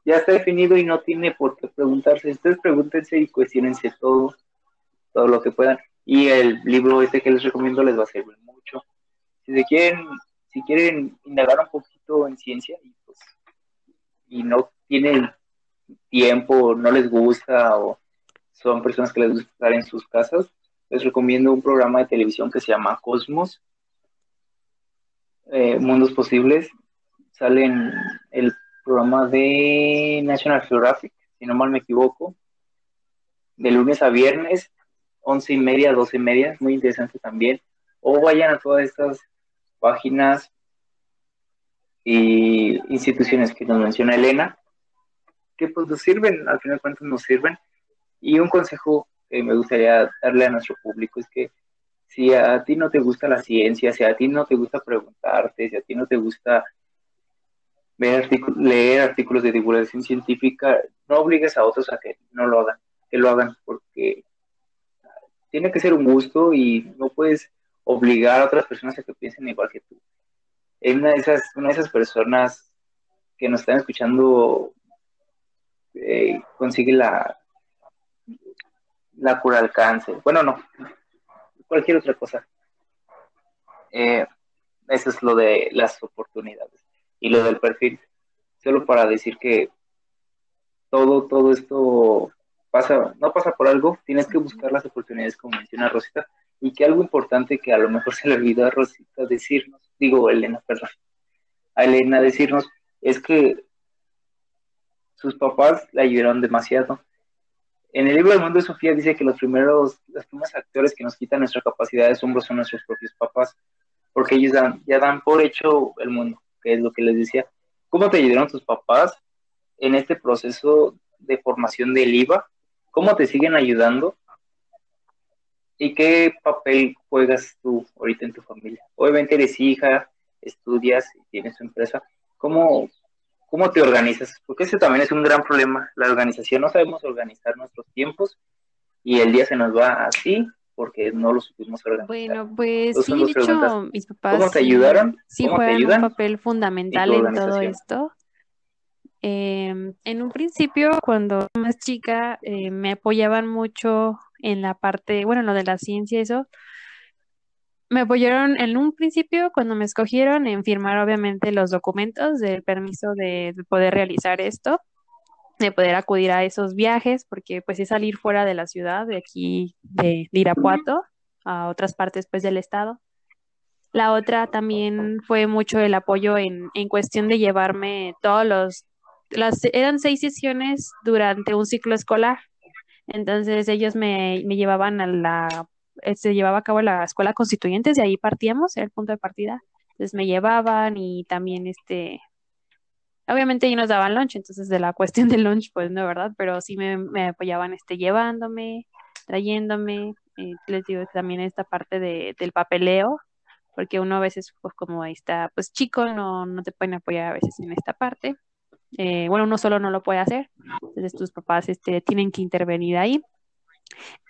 A: ya está definido y no tiene por qué preguntarse. Ustedes pregúntense y cuestionense todo, todo lo que puedan. Y el libro este que les recomiendo les va a servir mucho. Si se quieren si quieren indagar un poquito en ciencia y, pues, y no tienen tiempo, no les gusta o son personas que les gusta estar en sus casas, les recomiendo un programa de televisión que se llama Cosmos, eh, Mundos Posibles. Sale en el programa de National Geographic, si no mal me equivoco, de lunes a viernes, once y media, doce y media, muy interesante también. O vayan a todas estas páginas y instituciones que nos menciona Elena, que pues nos sirven, al final de cuentas nos sirven. Y un consejo que me gustaría darle a nuestro público es que si a ti no te gusta la ciencia, si a ti no te gusta preguntarte, si a ti no te gusta leer artículos de divulgación científica, no obligues a otros a que no lo hagan, que lo hagan, porque tiene que ser un gusto y no puedes obligar a otras personas a que piensen igual que tú. Es una de esas, una de esas personas que nos están escuchando eh, consigue la, la cura al cáncer. Bueno, no, cualquier otra cosa. Eh, eso es lo de las oportunidades y lo del perfil. Solo para decir que todo, todo esto pasa, no pasa por algo, tienes que buscar las oportunidades, como menciona Rosita, y que algo importante que a lo mejor se le olvidó a Rosita decirnos, digo Elena, perdón, a Elena decirnos, es que sus papás la ayudaron demasiado. En el libro del mundo de Sofía dice que los primeros, los primeros actores que nos quitan nuestra capacidad de asombro son nuestros propios papás, porque ellos ya dan por hecho el mundo, que es lo que les decía. ¿Cómo te ayudaron tus papás en este proceso de formación del IVA? ¿Cómo te siguen ayudando? ¿Y qué papel juegas tú ahorita en tu familia? Obviamente eres hija, estudias y tienes tu empresa. ¿Cómo, ¿Cómo te organizas? Porque ese también es un gran problema, la organización. No sabemos organizar nuestros tiempos y el día se nos va así porque no lo supimos organizar.
B: Bueno, pues sí, de hecho, mis papás
A: ¿Cómo te ayudaron?
B: Sí, juegan un papel fundamental en todo esto. Em, en un principio, cuando más chica, eh, me apoyaban mucho en la parte, bueno, lo de la ciencia, eso, me apoyaron en un principio cuando me escogieron en firmar obviamente los documentos del permiso de, poder realizar esto, de poder acudir a esos viajes, porque pues es salir fuera de la ciudad, de aquí de, Irapuato, a otras partes pues del estado. La otra también fue mucho el apoyo en, en cuestión de llevarme todos los, las, eran seis sesiones durante un ciclo escolar. Entonces ellos me, me llevaban a la se llevaba a cabo la escuela constituyentes, de ahí partíamos, era el punto de partida. Entonces me llevaban y también este, obviamente ahí nos daban lunch, entonces de la cuestión del lunch, pues no, ¿verdad? Pero sí me, apoyaban este, llevándome, trayéndome, eh, les digo también esta parte de, del papeleo, porque uno a veces, pues como ahí está, pues chico, no, no te pueden apoyar a veces en esta parte. Eh, bueno, uno solo no lo puede hacer, entonces tus papás este, tienen que intervenir ahí.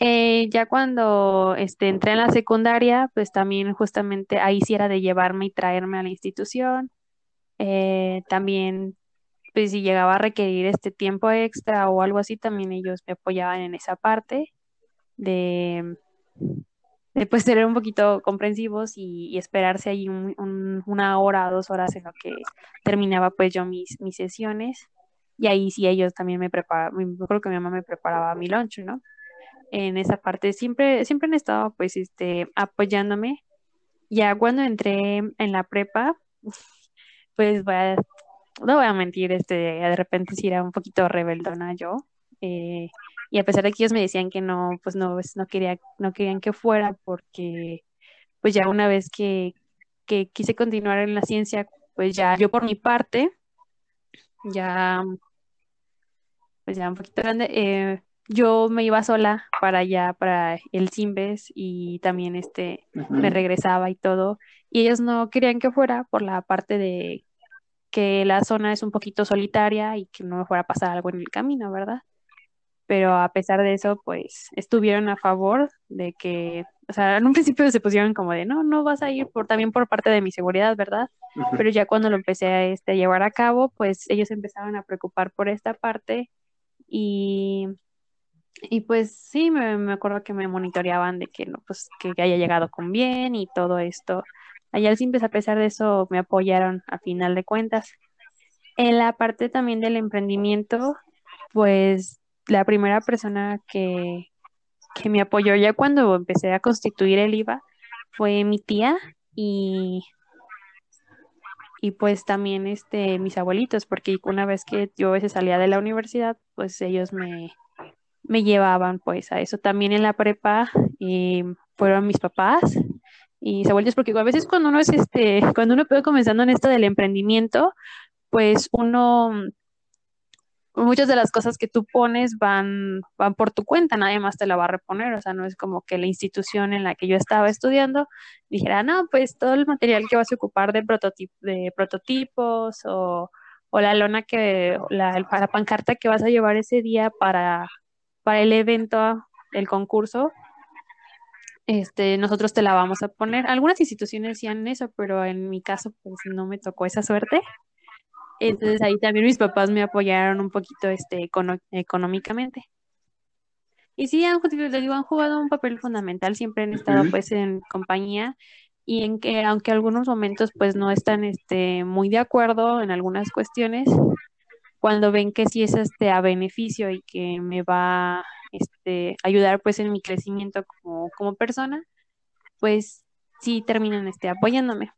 B: Eh, ya cuando este, entré en la secundaria, pues también justamente ahí sí era de llevarme y traerme a la institución. Eh, también, pues si llegaba a requerir este tiempo extra o algo así, también ellos me apoyaban en esa parte de, de pues ser un poquito comprensivos y, esperarse ahí una hora, dos horas en lo que terminaba pues yo mis, mis sesiones. Y ahí sí ellos también me preparaban, yo creo que mi mamá me preparaba mi lunch, ¿no? en esa parte. Siempre, siempre han estado pues este apoyándome. Ya cuando entré en la prepa, pues voy no voy a mentir, este, de repente sí era un poquito rebeldona yo. Eh, y a pesar de que ellos me decían que no, pues no, pues no quería, no querían que fuera, porque pues ya una vez que, que quise continuar en la ciencia, pues ya yo por mi parte, ya, pues ya un poquito grande, eh, yo me iba sola para allá, para el Simbes y también este, me regresaba y todo. Y ellos no querían que fuera por la parte de que la zona es un poquito solitaria y que no me fuera a pasar algo en el camino, ¿verdad? Pero a pesar de eso, pues estuvieron a favor de que, o sea, en un principio se pusieron como de, no, no vas a ir por, también por parte de mi seguridad, ¿verdad? Pero ya cuando lo empecé a, este, a llevar a cabo, pues ellos empezaron a preocupar por esta parte y y pues sí, me, acuerdo que me monitoreaban de que no, pues que haya llegado con bien y todo esto. Allá siempre a pesar de eso, me apoyaron a final de cuentas. En la parte también del emprendimiento, pues la primera persona que, que me apoyó ya cuando empecé a constituir el IVA fue mi tía y, y pues también este mis abuelitos, porque una vez que yo a veces salía de la universidad, pues ellos me, me llevaban pues a eso. También en la prepa eh, fueron mis papás y se abuelos, porque a veces cuando uno es este, cuando uno puede comenzando en esto del emprendimiento, pues uno, muchas de las cosas que tú pones van, van por tu cuenta, nadie más te la va a reponer, o sea, no es como que la institución en la que yo estaba estudiando dijera, no, pues todo el material que vas a ocupar de, de prototipos o, o la lona que, la, la pancarta que vas a llevar ese día para para el evento, el concurso, este, nosotros te la vamos a poner. Algunas instituciones hacían eso, pero en mi caso, pues no me tocó esa suerte. Entonces ahí también mis papás me apoyaron un poquito este, económicamente. Y sí, han, digo, han jugado un papel fundamental, siempre han estado pues en compañía y en que aunque algunos momentos pues no están este, muy de acuerdo en algunas cuestiones, cuando ven que sí es este, a beneficio y que me va este, ayudar pues en mi crecimiento como, como persona, pues sí terminan este, apoyándome.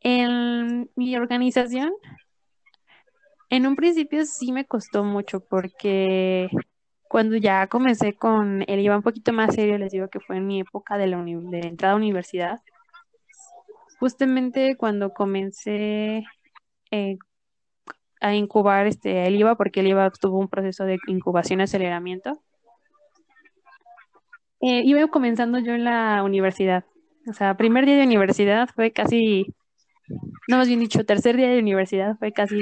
B: En mi organización, en un principio sí me costó mucho porque cuando ya comencé con él iba un poquito más serio, les digo que fue en mi época de la entrada a universidad. Justamente cuando comencé eh, a incubar este, el IVA, porque el IVA tuvo un proceso de incubación y aceleramiento. Eh, iba comenzando yo en la universidad. O sea, primer día de universidad fue casi, no más bien dicho, tercer día de universidad fue casi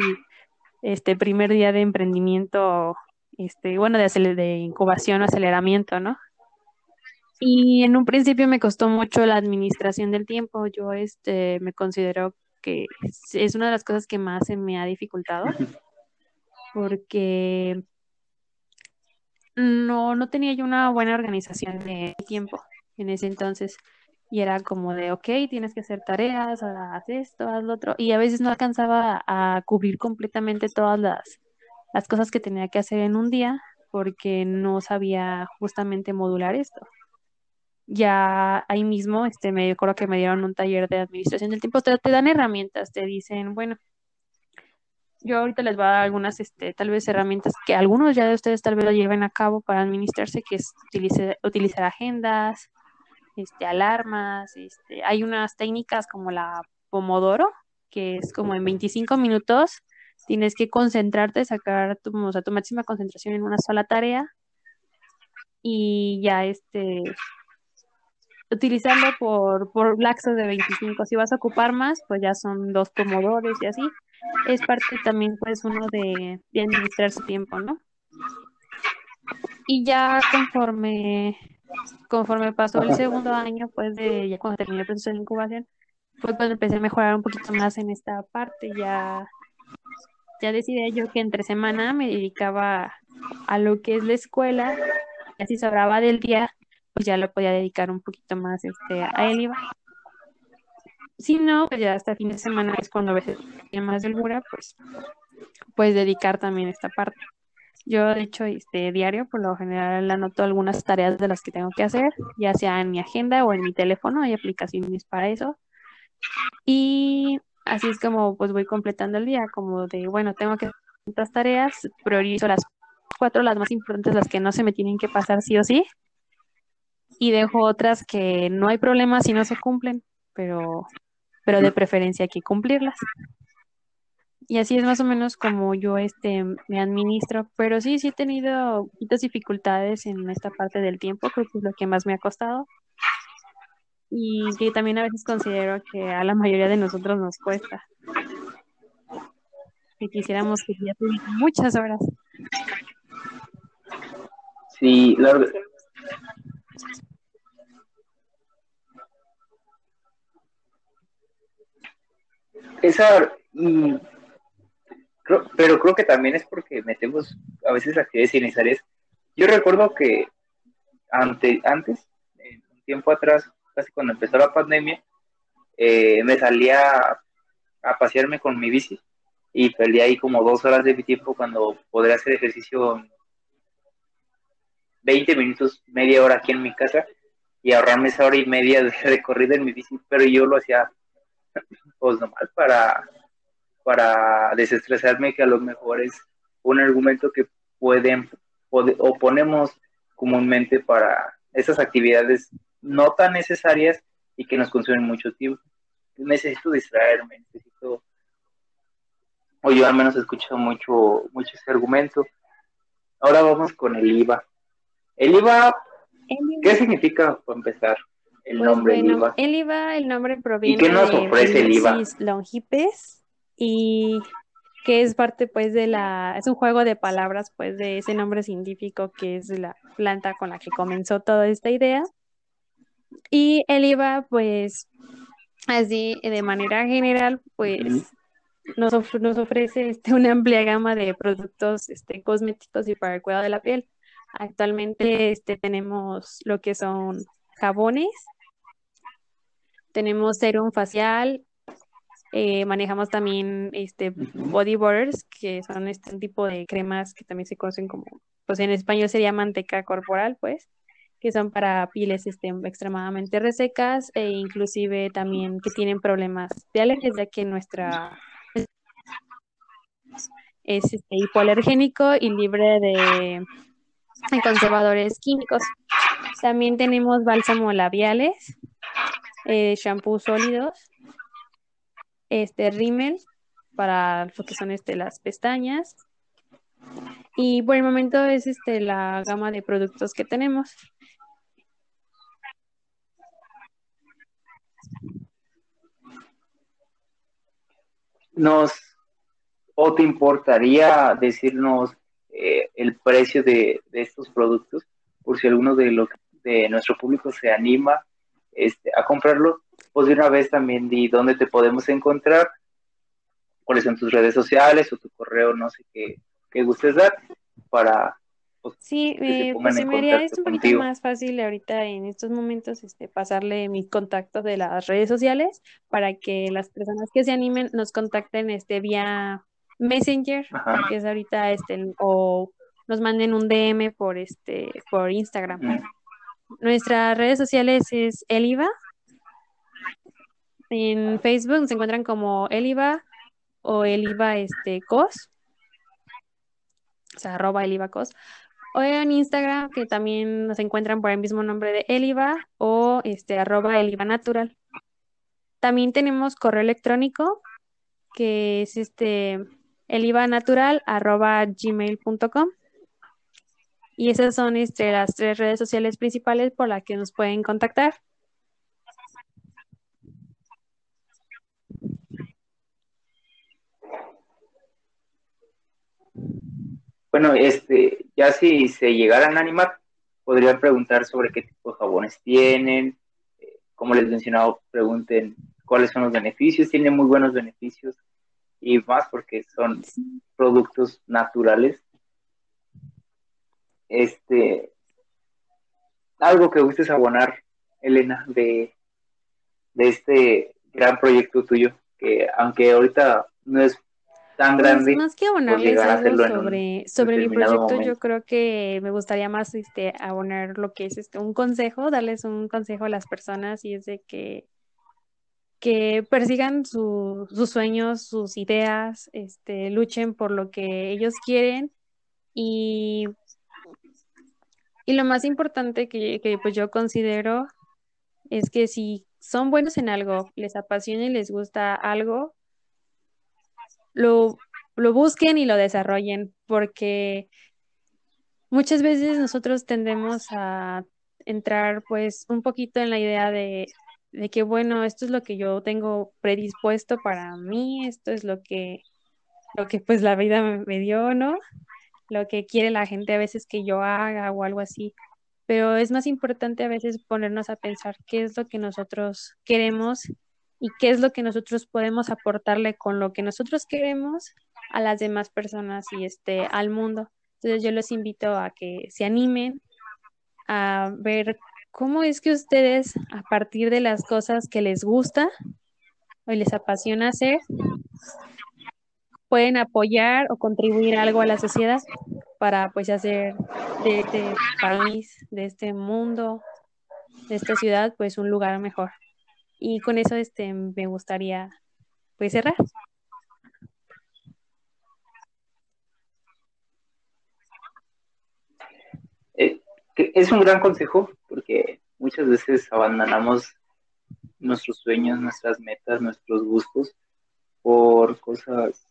B: este primer día de emprendimiento, este, bueno, de, de incubación o aceleramiento, ¿no? Y en un principio me costó mucho la administración del tiempo. Yo este, me considero que es una de las cosas que más se me ha dificultado, porque no, no tenía yo una buena organización de tiempo en ese entonces. Y era como de, ok, tienes que hacer tareas, haz esto, haz lo otro. Y a veces no alcanzaba a cubrir completamente todas las, las cosas que tenía que hacer en un día porque no sabía justamente modular esto ya ahí mismo, este, me acuerdo que me dieron un taller de administración del tiempo, te, te dan herramientas, te dicen, bueno, yo ahorita les voy a dar algunas, este, tal vez herramientas que algunos ya de ustedes tal vez lo lleven a cabo para administrarse, que es utilizar agendas, este, alarmas, este, hay unas técnicas como la Pomodoro, que es como en 25 minutos tienes que concentrarte, sacar tu, máxima concentración en una sola tarea y ya este utilizarlo por, por laxos de 25. Si vas a ocupar más, pues ya son dos pomodores y así. Es parte también, pues, uno de, administrar su tiempo, ¿no? Y ya conforme, conforme pasó el segundo año, pues, de ya cuando terminé el proceso de incubación, fue cuando empecé a mejorar un poquito más en esta parte. Ya, ya decidí yo que entre semana me dedicaba a lo que es la escuela, y así sobraba del día, pues ya lo podía dedicar un poquito más este, a él. Si no, pues ya hasta fin de semana es cuando a veces tiene más delgura, pues puedes dedicar también esta parte. Yo, de hecho, este diario, por lo general, anoto algunas tareas de las que tengo que hacer, ya sea en mi agenda o en mi teléfono, hay aplicaciones para eso. Y así es como pues voy completando el día, como de, bueno, tengo que hacer estas tareas, priorizo las cuatro, las más importantes, las que no se me tienen que pasar sí o sí, y dejo otras que no hay problema si no se cumplen, pero, pero de preferencia hay que cumplirlas. Y así es más o menos como yo este, me administro, pero sí, sí he tenido muchas dificultades en esta parte del tiempo, creo que es lo que más me ha costado. Y que también a veces considero que a la mayoría de nosotros nos cuesta. Que quisiéramos que ya tuviera muchas horas.
A: Sí, la, esa, pero creo que también es porque metemos a veces actividades innecesarias. Yo recuerdo que ante, antes, un tiempo atrás, casi cuando empezó la pandemia, eh, me salía a, pasearme con mi bici y perdí ahí como dos horas de mi tiempo cuando podría hacer ejercicio 20 minutos, media hora aquí en mi casa y ahorrarme esa hora y media de recorrido en mi bici, pero yo lo hacía pues nomás para, para desestresarme, que a lo mejor es un argumento que pueden o ponemos comúnmente para esas actividades no tan necesarias y que nos consumen mucho tiempo. Necesito distraerme, necesito, o yo al menos he escuchado mucho, mucho ese argumento. Ahora vamos con el IVA. El IVA, ¿qué significa para empezar? el pues nombre IVA.
B: El IVA, el nombre proviene
A: ¿Y qué nos ofrece el IVA?
B: Longipes y que es parte pues de la, es un juego de palabras pues de ese nombre científico que es la planta con la que comenzó toda esta idea. Y el IVA pues así de manera general pues nos, nos ofrece este, una amplia gama de productos este, cosméticos y para el cuidado de la piel. Actualmente este, tenemos lo que son jabones, tenemos serum facial, eh, manejamos también este body butters, que son este tipo de cremas que también se conocen como, pues en español sería manteca corporal, pues, que son para pieles este, extremadamente resecas e inclusive también que tienen problemas de alergias, ya que nuestra es este, hipoalergénico y libre de conservadores químicos. También tenemos bálsamo labiales, eh, shampoo sólidos, este rímel para lo que son este, las pestañas. Y por el momento es este la gama de productos que tenemos.
A: Nos o te importaría decirnos eh, el precio de, estos productos por si alguno de, lo, de nuestro público se anima este, a comprarlo pues de una vez también di dónde te podemos encontrar, cuáles son tus redes sociales o tu correo, no sé qué, qué gustes dar para...
B: Pues, sí, eh, pues se me haría es un poquito más fácil ahorita en estos momentos este, pasarle mis contactos de las redes sociales para que las personas que se animen nos contacten este vía Messenger, que es ahorita este, o nos manden un DM por este, por Instagram. Nuestras redes sociales es Eliva, en Facebook se encuentran como Eliva o Eliva este, Cos, o sea, arroba Eliva Cos. O en Instagram, que también nos encuentran por el mismo nombre de Eliva o este, arroba Eliva Natural. También tenemos correo electrónico, que es este elivanatural arroba gmail.com. Y esas son este, las tres redes sociales principales por las que nos pueden contactar.
A: Bueno, este, ya si se llegaran a animar, podrían preguntar sobre qué tipo de jabones tienen, eh, como les mencionaba, pregunten cuáles son los beneficios, tienen muy buenos beneficios y más porque son productos naturales. Este, algo que gustes abonar, Elena, de, de este gran proyecto tuyo, que aunque ahorita no es tan pues, grande.
B: más que abonarles algo sobre, sobre mi proyecto, yo creo que me gustaría más este abonar lo que es este un consejo, darles un consejo a las personas y es de que que persigan sus sueños, sus ideas, este, luchen por lo que ellos quieren y, y lo más importante que, que pues yo considero es que si son buenos en algo, les apasiona y les gusta algo, lo, busquen y lo desarrollen, porque muchas veces nosotros tendemos a entrar pues un poquito en la idea de, de, que bueno, esto es lo que yo tengo predispuesto para mí, esto es lo que, lo que pues la vida me, me dio, ¿no? Lo que quiere la gente a veces que yo haga o algo así. Pero es más importante a veces ponernos a pensar qué es lo que nosotros queremos y qué es lo que nosotros podemos aportarle con lo que nosotros queremos a las demás personas y este al mundo. Entonces yo los invito a que se animen a ver cómo es que ustedes a partir de las cosas que les gusta o les apasiona hacer pueden apoyar o contribuir algo a la sociedad para pues hacer de este país, de este mundo, de esta ciudad pues un lugar mejor. Y con eso este, me gustaría pues cerrar.
A: Eh, es un gran consejo porque muchas veces abandonamos nuestros sueños, nuestras metas, nuestros gustos por cosas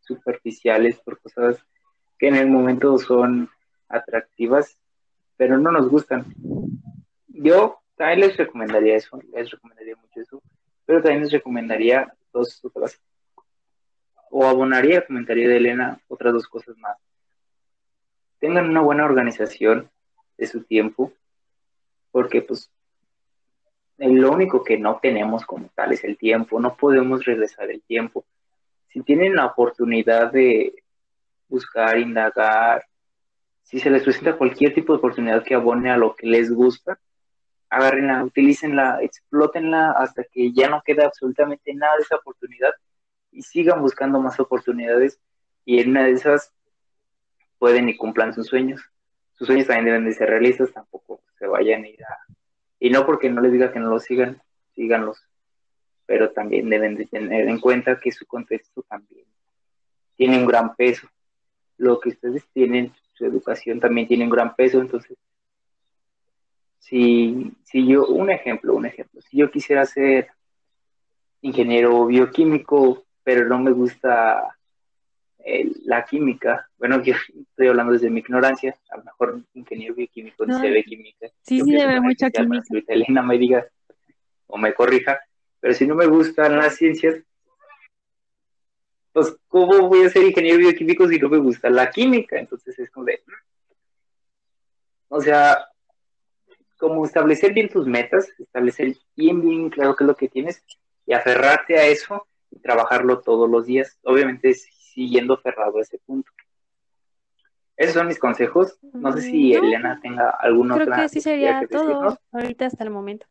A: superficiales, por cosas que en el momento son atractivas, pero no nos gustan. Yo también les recomendaría eso, les recomendaría mucho eso, pero también les recomendaría dos otras, o abonaría el comentario de Elena otras dos cosas más. Tengan una buena organización de su tiempo, porque pues lo único que no tenemos como tal es el tiempo, no podemos regresar el tiempo. Si tienen la oportunidad de buscar, indagar, si se les presenta cualquier tipo de oportunidad que abone a lo que les gusta, agárrenla, utilícenla, explótenla hasta que ya no quede absolutamente nada de esa oportunidad y sigan buscando más oportunidades y en una de esas pueden y cumplan sus sueños. Sus sueños también deben de ser realistas, tampoco se vayan a ir a... Y no porque no les diga que no lo sigan, síganlos, pero también deben de tener en cuenta que su contexto también tiene un gran peso. Lo que ustedes tienen, su educación también tiene un gran peso, entonces si, si yo, un ejemplo, un ejemplo, si yo quisiera ser ingeniero bioquímico, pero no me gusta la química, bueno, yo estoy hablando desde mi ignorancia, a lo mejor ingeniero bioquímico no, se ve química.
B: Sí, sí, debe mucha química.
A: Elena me diga o me corrija, pero si no me gustan las ciencias, pues, ¿cómo voy a ser ingeniero bioquímico si no me gusta la química? Entonces es como de. O sea, como establecer bien tus metas, establecer bien, bien claro qué es lo que tienes y aferrarte a eso y trabajarlo todos los días. Obviamente siguiendo aferrado a ese punto. Esos son mis consejos. No sé si Elena tenga alguna
B: Creo que sí sería todo ahorita hasta el momento.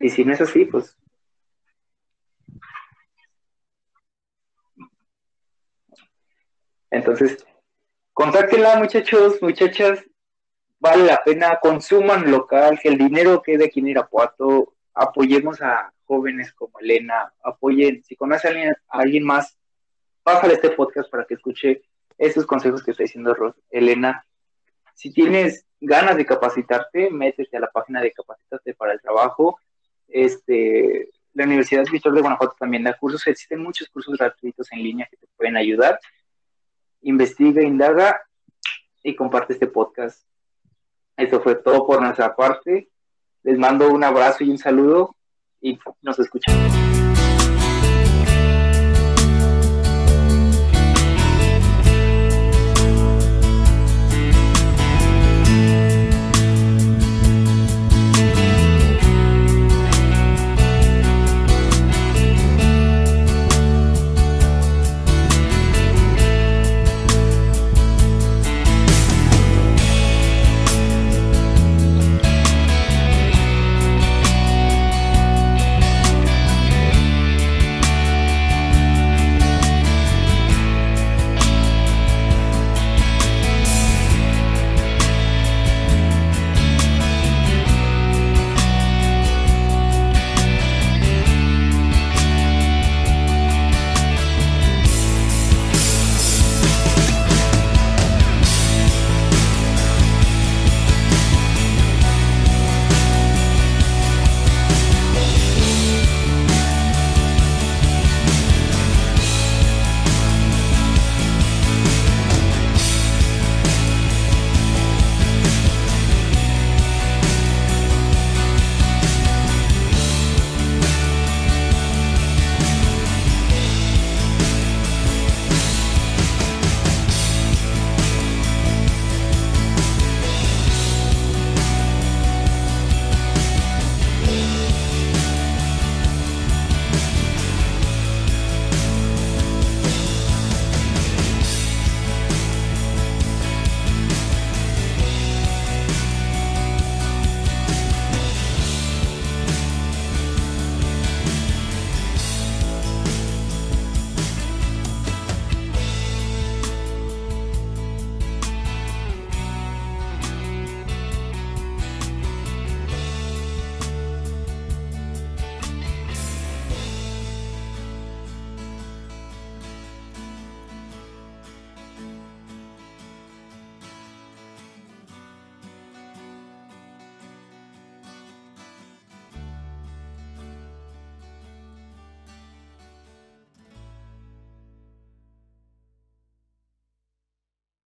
A: Y si no es así, pues. Entonces, contáctenla, muchachos, muchachas vale la pena, consuman local, que el dinero quede aquí en Irapuato, apoyemos a jóvenes como Elena, apoyen, si conoce a alguien, más, pásale este podcast para que escuche esos consejos que está diciendo Elena. Si tienes ganas de capacitarte, métete a la página de Capacitarte para el Trabajo. Este, la Universidad Víctor de Guanajuato también da cursos, existen muchos cursos gratuitos en línea que te pueden ayudar. Investiga, indaga y comparte este podcast eso fue todo por nuestra parte. Les mando un abrazo y un saludo y nos escuchamos.